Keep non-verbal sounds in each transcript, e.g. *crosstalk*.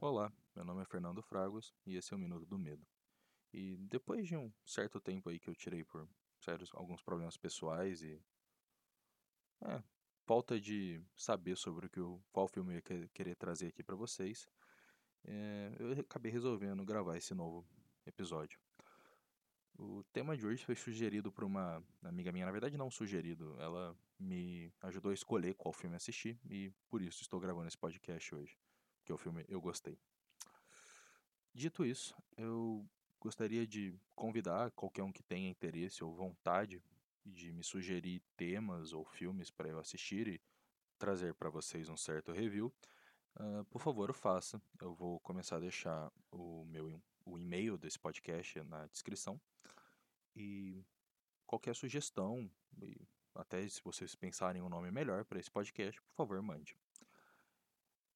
Olá, meu nome é Fernando Fragos e esse é o Minuto do Medo. E depois de um certo tempo aí que eu tirei por sérios alguns problemas pessoais e é, falta de saber sobre o que eu, qual filme eu ia que- querer trazer aqui pra vocês, é, eu acabei resolvendo gravar esse novo episódio. O tema de hoje foi sugerido por uma amiga minha, na verdade não sugerido, ela me ajudou a escolher qual filme assistir e por isso estou gravando esse podcast hoje, porque o filme eu gostei. Dito isso, eu gostaria de convidar qualquer um que tenha interesse ou vontade de me sugerir temas ou filmes para eu assistir e trazer para vocês um certo review. ah, por favor, faça. Eu vou começar a deixar o meu o e-mail desse podcast na descrição. E qualquer sugestão, até se vocês pensarem um nome melhor para esse podcast, por favor, mande.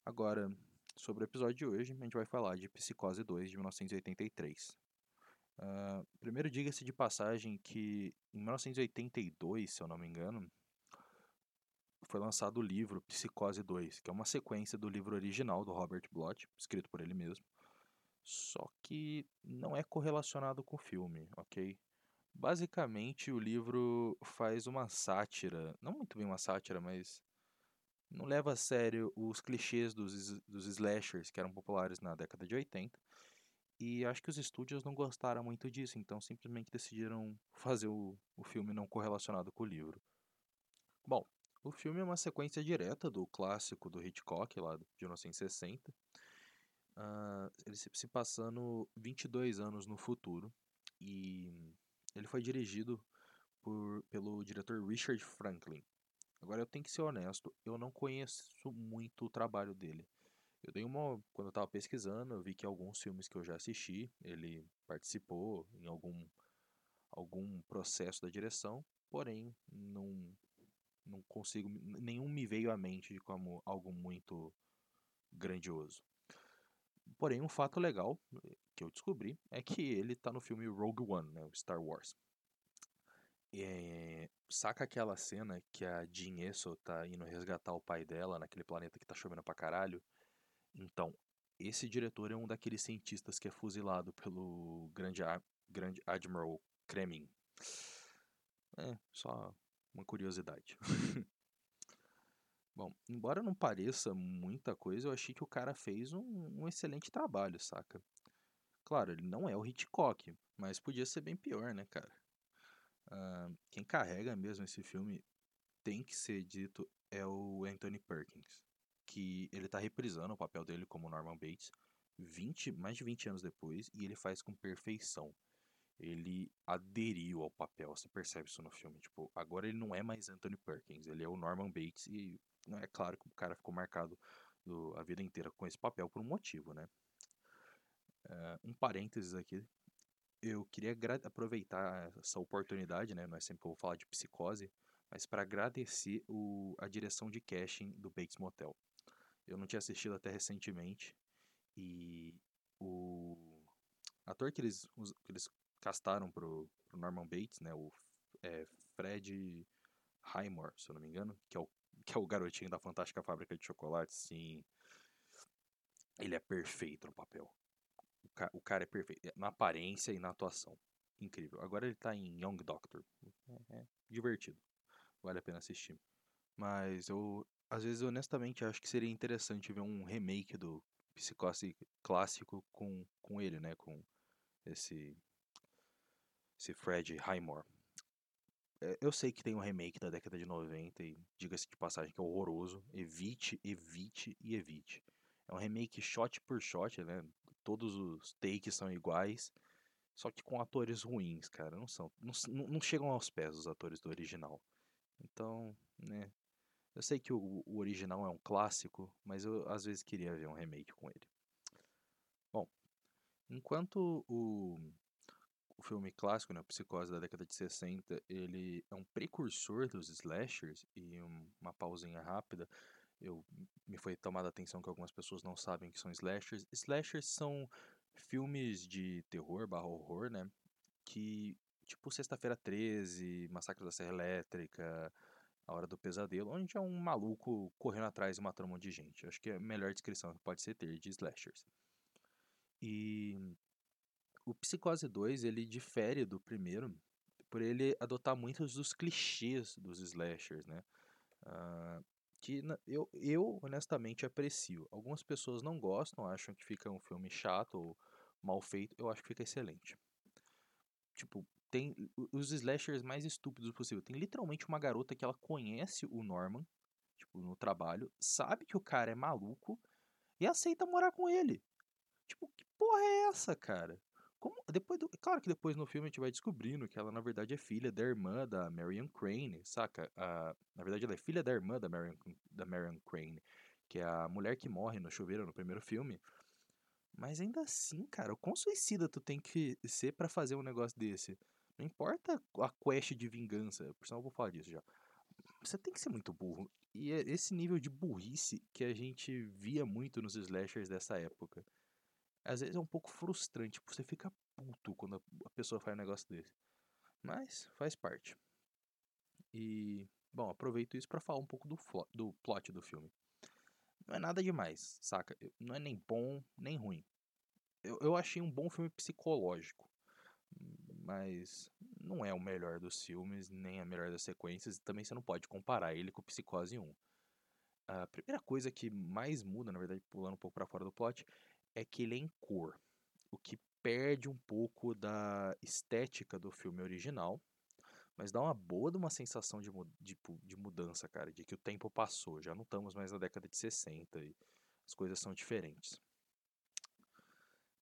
Agora, sobre o episódio de hoje, a gente vai falar de Psicose 2 de 1983. Ah, primeiro, diga-se de passagem que em 1982, se eu não me engano, foi lançado o livro Psicose 2, que é uma sequência do livro original do Robert Bloch, escrito por ele mesmo. Só que não é correlacionado com o filme, ok? Basicamente, o livro faz uma sátira, não muito bem uma sátira, mas não leva a sério os clichês dos, dos slashers que eram populares na década de 80. E acho que os estúdios não gostaram muito disso, então simplesmente decidiram fazer o, o filme não correlacionado com o livro. Bom, o filme é uma sequência direta do clássico do Hitchcock, lá de 1960. Ah, ele se, se passando 22 anos no futuro. E ele foi dirigido por, pelo diretor Richard Franklin. Agora eu tenho que ser honesto, eu não conheço muito o trabalho dele. Eu dei uma. Quando eu tava pesquisando, eu vi que alguns filmes que eu já assisti, ele participou em algum, algum processo da direção, porém não, não consigo. Nenhum me veio à mente como algo muito grandioso. Porém, um fato legal eh, que eu descobri é que ele tá no filme Rogue One, né, Star Wars. É, saca aquela cena que a Jean Erso tá indo resgatar o pai dela naquele planeta que tá chovendo pra caralho? Então, esse diretor é um daqueles cientistas que é fuzilado pelo grande, grande Admiral Kremin. É, só uma curiosidade. *laughs* Bom, embora não pareça muita coisa, eu achei que o cara fez um, um excelente trabalho, saca? Claro, ele não é o Hitchcock, mas podia ser bem pior, né, cara? Ah, quem carrega mesmo esse filme tem que ser dito é o Anthony Perkins, que ele tá reprisando o papel dele como Norman Bates 20, mais de 20 anos depois e ele faz com perfeição. Ele aderiu ao papel, você percebe isso no filme. Tipo, agora ele não é mais Anthony Perkins, ele é o Norman Bates e não é claro que o cara ficou marcado do- a vida inteira com esse papel por um motivo, né? Ah, um parênteses aqui, eu queria aproveitar essa oportunidade, né? Não é sempre que eu vou falar de psicose, mas para agradecer o, a direção de casting do Bates Motel. Eu não tinha assistido até recentemente e o ator que eles, que eles castaram pro, pro Norman Bates, né? O é, Fred Highmore, se eu não me engano, que é o, *laughs* que é o garotinho da Fantástica Fábrica de Chocolates, sim. Ele é perfeito no papel. O, ca- o cara é perfeito. Na aparência e na atuação. Incrível. Agora ele tá em Young Doctor. É, é divertido. Vale a pena assistir. Mas eu, às vezes, honestamente, acho que seria interessante ver um remake do Psicose clássico com, com ele, né? Com esse, esse Fred Highmore. É, Eu sei que tem um remake da década de 90 e diga-se de passagem que é horroroso. Evite, evite e evite. É um remake shot por shot, né? Todos os takes são iguais, só que com atores ruins, cara. Não são, não, não chegam aos pés dos atores do original. Então, né? Eu sei que o, o original é um clássico, mas eu às vezes queria ver um remake com ele. Bom, enquanto o, o filme clássico, né, Psicose da década de 60, ele é um precursor dos slashers e um- uma pausinha rápida, eu me foi tomada a atenção que algumas pessoas não sabem que são slashers. Slashers são filmes de terror barra horror, né, que tipo Sexta-feira 13, Massacre da Serra Elétrica, A Hora do Pesadelo, onde é um maluco correndo atrás e matando um monte de gente. Acho que é a melhor descrição que pode ser ter de slashers. E o Psicose 2, ele difere do primeiro por ele adotar muitos dos clichês dos slashers, né? Uh, que eu, eu honestamente aprecio. Algumas pessoas não gostam, acham que fica um filme chato ou mal feito. Eu acho que fica excelente. Tipo, tem os slashers mais estúpidos possível. Tem literalmente uma garota que ela conhece o Norman, tipo, no trabalho, sabe que o cara é maluco e aceita morar com ele. Tipo, que porra é essa, cara? Como, depois do, claro que depois no filme a gente vai descobrindo que ela na verdade é filha da irmã da Marion Crane, saca? A, na verdade ela é filha da irmã da Marion, da Marion Crane, que é a mulher que morre no chuveiro no primeiro filme. Mas ainda assim, cara, o quão suicida tu tem que ser para fazer um negócio desse? Não importa a quest de vingança, por sinal eu vou falar disso já. Você tem que ser muito burro. E é esse nível de burrice que a gente via muito nos slashers dessa época às vezes é um pouco frustrante, você fica puto quando a pessoa faz um negócio desse. Mas faz parte. E, bom, aproveito isso para falar um pouco do, do plot do filme. Não é nada demais, saca? Não é nem bom, nem ruim. Eu, eu achei um bom filme psicológico. Mas não é o melhor dos filmes, nem a melhor das sequências. E também você não pode comparar ele com Psicose 1. A primeira coisa que mais muda, na verdade, pulando um pouco para fora do plot, é que ele é em cor, o que perde um pouco da estética do filme original, mas dá uma boa de uma sensação de, de, de mudança, cara, de que o tempo passou, já não estamos mais na década de 60 e as coisas são diferentes.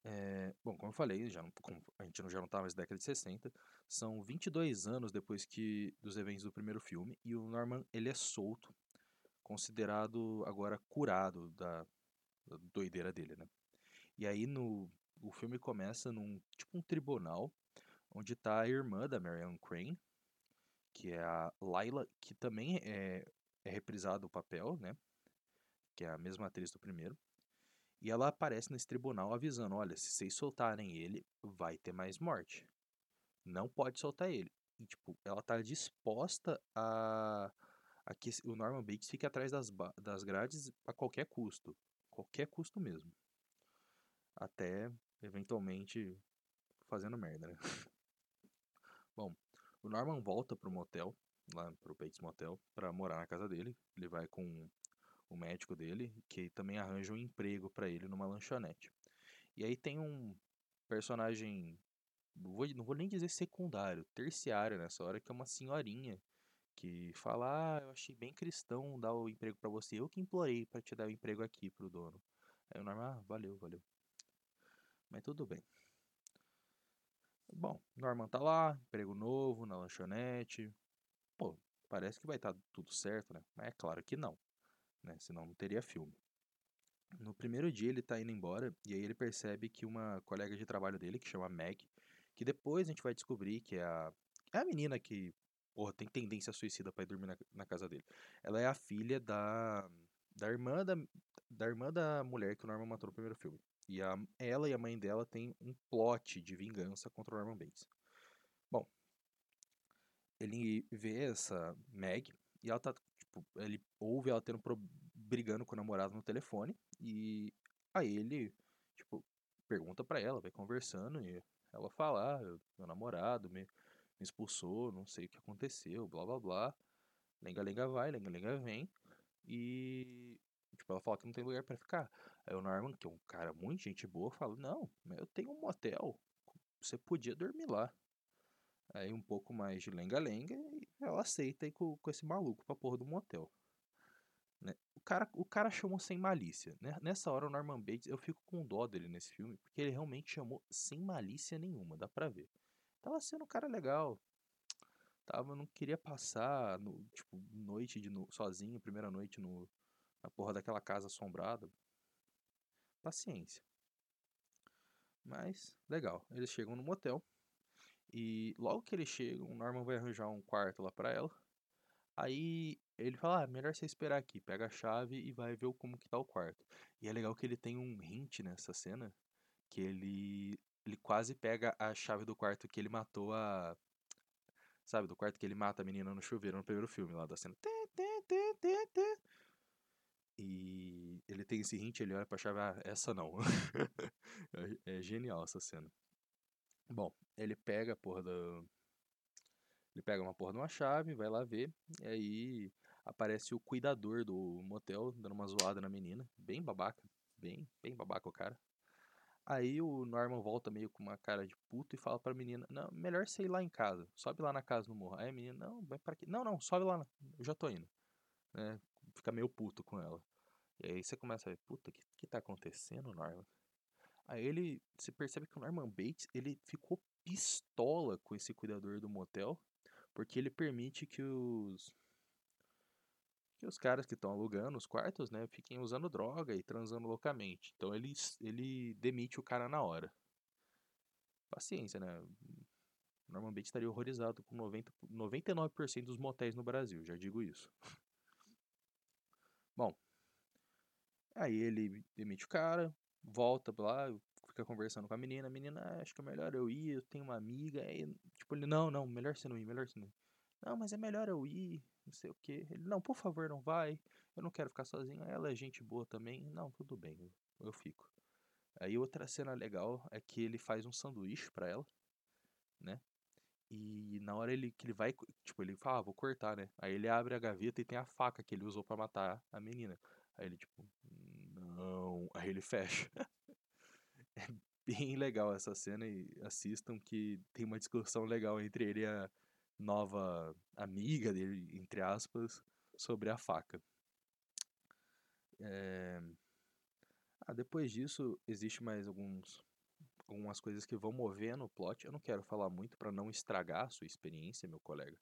É, bom, como eu falei, já não, a gente já não está mais na década de 60, são 22 anos depois que dos eventos do primeiro filme e o Norman ele é solto, considerado agora curado da, da doideira dele, né? E aí no o filme começa num tipo um tribunal onde está a irmã da Marianne Crane, que é a Laila, que também é, é reprisado o papel, né? Que é a mesma atriz do primeiro. E ela aparece nesse tribunal avisando: olha, se vocês soltarem ele, vai ter mais morte. Não pode soltar ele. E, tipo, ela tá disposta a, a que o Norman Bates fique atrás das, das grades a qualquer custo. Qualquer custo mesmo até eventualmente fazendo merda, né? *laughs* Bom, o Norman volta pro motel, lá pro Bates Motel, para morar na casa dele. Ele vai com o médico dele, que também arranja um emprego para ele numa lanchonete. E aí tem um personagem, não vou, não vou nem dizer secundário, terciário nessa hora, que é uma senhorinha que fala: Ah, eu achei bem cristão dar o emprego para você, eu que implorei para te dar o emprego aqui pro dono. Aí o Norman, ah, valeu, valeu. Mas tudo bem. Bom, Norman tá lá, emprego novo na lanchonete. Pô, parece que vai estar tá tudo certo, né? Mas é claro que não, né? Senão não teria filme. No primeiro dia ele tá indo embora e aí ele percebe que uma colega de trabalho dele, que chama Meg, que depois a gente vai descobrir que é a, é a menina que, porra, tem tendência suicida para ir dormir na, na, casa dele. Ela é a filha da, da irmã da, da irmã da mulher que o Norman matou no primeiro filme. E a, ela e a mãe dela têm um plot de vingança contra o Norman Bates. Bom, ele vê essa Meg e ela tá, tipo, ele ouve ela tendo brigando com o namorado no telefone e aí ele, tipo, pergunta para ela, vai conversando e ela fala, ah, meu namorado me, me expulsou, não sei o que aconteceu, blá blá blá. Lenga lenga vai, lenga lenga vem. E tipo, ela fala que não tem lugar para ficar. Aí o Norman, que é um cara muito gente boa, fala: Não, eu tenho um motel, você podia dormir lá. Aí um pouco mais de lenga-lenga e ela aceita ir com, com esse maluco pra porra do motel. Né? O, cara, o cara chamou sem malícia. Né? Nessa hora o Norman Bates, eu fico com dó dele nesse filme, porque ele realmente chamou sem malícia nenhuma, dá pra ver. Tava sendo um cara legal. Tava, não queria passar, no, tipo, noite de no, sozinho, primeira noite no, na porra daquela casa assombrada paciência. Mas, legal. Eles chegam no motel. E logo que eles chegam, o Norman vai arranjar um quarto lá pra ela. Aí ele fala, ah, melhor você esperar aqui. Pega a chave e vai ver como que tá o quarto. E é legal que ele tem um hint nessa cena. Que ele, ele quase pega a chave do quarto que ele matou a... Sabe, do quarto que ele mata a menina no chuveiro no primeiro filme lá da cena. E ele tem esse hint, ele olha pra chave, ah, essa não. *laughs* é, é genial essa cena. Bom, ele pega a porra da. Ele pega uma porra de uma chave, vai lá ver, e aí aparece o cuidador do motel dando uma zoada na menina. Bem babaca, bem, bem babaca o cara. Aí o Norman volta meio com uma cara de puto e fala pra menina: Não, melhor você ir lá em casa, sobe lá na casa no morro. Aí a menina: Não, vai para aqui. Não, não, sobe lá, eu já tô indo. Né? Fica meio puto com ela. E aí você começa a ver: Puta, o que, que tá acontecendo, Norman? Aí ele, você percebe que o Norman Bates, ele ficou pistola com esse cuidador do motel, porque ele permite que os que os caras que estão alugando os quartos, né, fiquem usando droga e transando loucamente. Então ele, ele demite o cara na hora. Paciência, né? Norman Bates estaria horrorizado com 90, 99% dos motéis no Brasil, já digo isso. *laughs* Bom, aí ele demite o cara, volta lá, fica conversando com a menina. A menina, ah, acho que é melhor eu ir, eu tenho uma amiga. Aí, tipo, ele, não, não, melhor você não ir, melhor você não ir. Não, mas é melhor eu ir, não sei o que. Ele, não, por favor, não vai. Eu não quero ficar sozinho. Ela é gente boa também. Não, tudo bem, eu, eu fico. Aí outra cena legal é que ele faz um sanduíche para ela, né? E na hora ele, que ele vai, tipo, ele fala, ah, vou cortar, né? Aí ele abre a gaveta e tem a faca que ele usou para matar a menina. Aí ele, tipo, não. Aí ele fecha. *laughs* é bem legal essa cena e assistam que tem uma discussão legal entre ele e a nova amiga dele, entre aspas, sobre a faca. É... Ah, depois disso, existe mais alguns algumas coisas que vão movendo o plot. Eu não quero falar muito para não estragar a sua experiência, meu colega.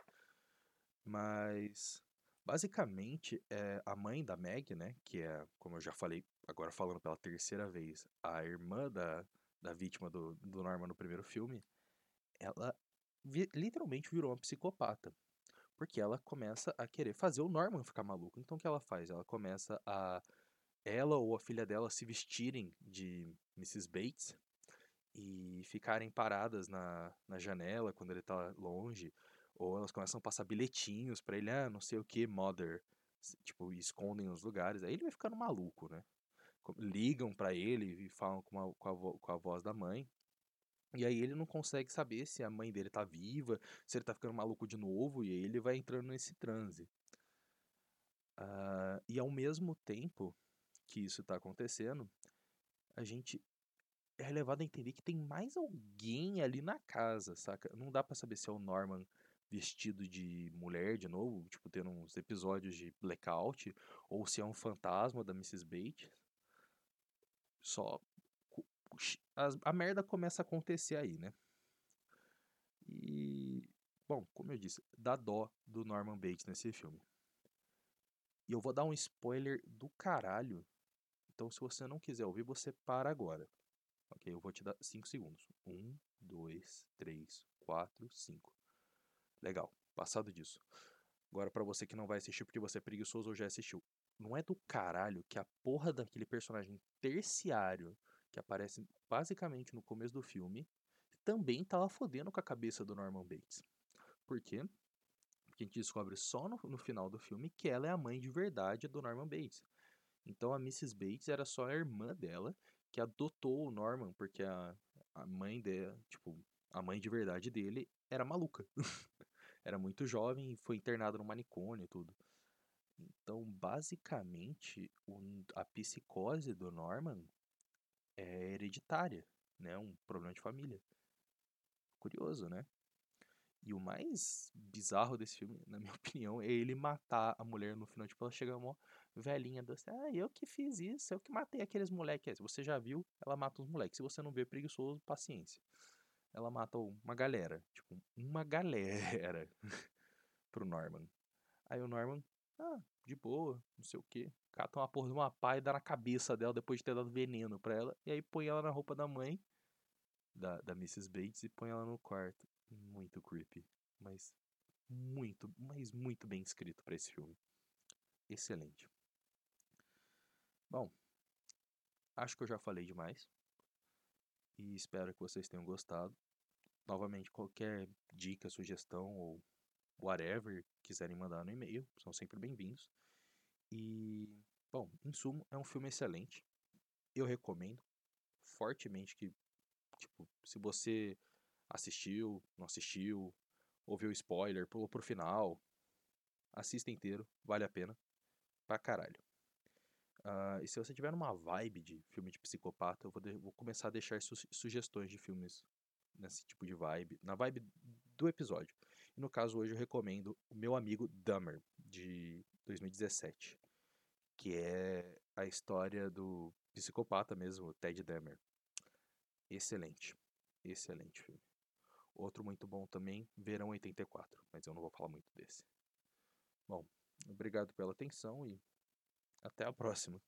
Mas basicamente é a mãe da Meg, né, que é, como eu já falei, agora falando pela terceira vez, a irmã da, da vítima do, do Norman no primeiro filme, ela vi, literalmente virou uma psicopata. Porque ela começa a querer fazer o Norman ficar maluco. Então o que ela faz? Ela começa a. Ela ou a filha dela se vestirem de Mrs. Bates e ficarem paradas na, na janela quando ele tá longe. Ou elas começam a passar bilhetinhos para ele, ah, não sei o que, mother. Tipo, escondem os lugares. Aí ele vai ficando maluco, né? Ligam para ele e falam com a, com, a, com a voz da mãe. E aí ele não consegue saber se a mãe dele tá viva, se ele tá ficando maluco de novo, e aí ele vai entrando nesse transe. Uh, e ao mesmo tempo que isso tá acontecendo, a gente é levado a entender que tem mais alguém ali na casa, saca? Não dá para saber se é o Norman vestido de mulher de novo, tipo, tendo uns episódios de blackout, ou se é um fantasma da Mrs. Bates. Só a, a merda começa a acontecer aí, né? E, bom, como eu disse, dá dó do Norman Bates nesse filme. E eu vou dar um spoiler do caralho. Então, se você não quiser ouvir, você para agora. Ok? Eu vou te dar 5 segundos. 1, 2, 3, 4, 5. Legal. Passado disso. Agora, para você que não vai assistir porque você é preguiçoso ou já assistiu. Não é do caralho que a porra daquele personagem terciário que aparece basicamente no começo do filme, também tava fodendo com a cabeça do Norman Bates. Por quê? Porque a gente descobre só no, no final do filme que ela é a mãe de verdade do Norman Bates. Então a Mrs. Bates era só a irmã dela que adotou o Norman, porque a, a mãe dela, tipo, a mãe de verdade dele era maluca. *laughs* era muito jovem e foi internada no manicômio e tudo. Então, basicamente, a psicose do Norman é hereditária, né? Um problema de família. Curioso, né? E o mais bizarro desse filme, *laughs* na minha opinião, é ele matar a mulher no final. Tipo, ela chega uma velhinha doce. Ah, eu que fiz isso, eu que matei aqueles moleques. Você já viu, ela mata os moleques. Se você não vê preguiçoso, paciência. Ela mata uma galera. Tipo, uma galera *laughs* pro Norman. Aí o Norman, ah, de boa, não sei o que. Cata uma porra de uma pá e dá na cabeça dela depois de ter dado veneno pra ela. E aí põe ela na roupa da mãe, da, da Mrs. Bates, e põe ela no quarto. Muito creepy. Mas muito, mas muito bem escrito para esse filme. Excelente. Bom, acho que eu já falei demais. E espero que vocês tenham gostado. Novamente, qualquer dica, sugestão ou whatever quiserem mandar no e-mail, são sempre bem-vindos. E, bom, em sumo, é um filme excelente. Eu recomendo fortemente que, tipo, se você assistiu, não assistiu, ouviu spoiler, pulou pro final, assista inteiro, vale a pena pra caralho. Uh, e se você tiver uma vibe de filme de psicopata, eu vou, de, vou começar a deixar su sugestões de filmes nesse tipo de vibe, na vibe do episódio. E no caso hoje eu recomendo o meu amigo Dummer, de 2017, que é a história do psicopata mesmo, Ted Dummer. Excelente, excelente filme. Outro muito bom também, Verão 84, mas eu não vou falar muito desse. Bom, obrigado pela atenção e até a próxima.